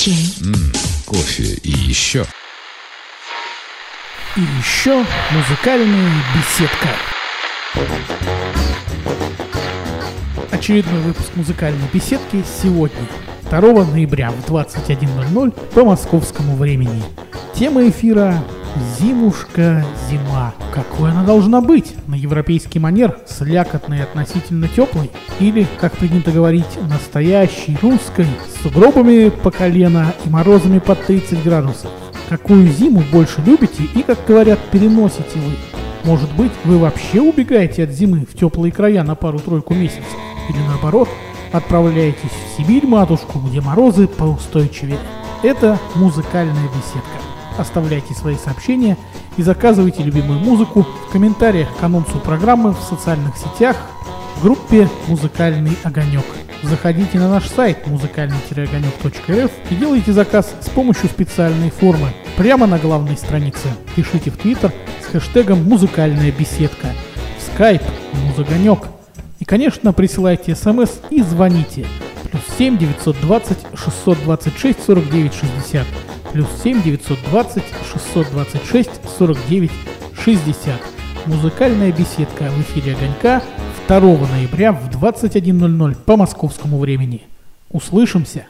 чай. М, кофе и еще. И еще музыкальная беседка. Очередной выпуск музыкальной беседки сегодня, 2 ноября в 21.00 по московскому времени. Тема эфира «Зимушка, зима». Какой она должна быть? На европейский манер, слякотной и относительно теплой? Или, как принято говорить, настоящей русской, с сугробами по колено и морозами под 30 градусов? Какую зиму больше любите и, как говорят, переносите вы? Может быть, вы вообще убегаете от зимы в теплые края на пару-тройку месяцев? Или наоборот, отправляетесь в Сибирь, матушку, где морозы поустойчивее? Это музыкальная беседка. Оставляйте свои сообщения и заказывайте любимую музыку в комментариях к анонсу программы в социальных сетях в группе «Музыкальный огонек». Заходите на наш сайт музыкальный-огонек.рф и делайте заказ с помощью специальной формы прямо на главной странице. Пишите в Твиттер с хэштегом «Музыкальная беседка», в Skype «Музогонек». И, конечно, присылайте смс и звоните. Плюс 7 920 626 49 60. Плюс 7 920 626 49 60. Музыкальная беседка в эфире «Огонька» 2 ноября в 21.00 по московскому времени. Услышимся!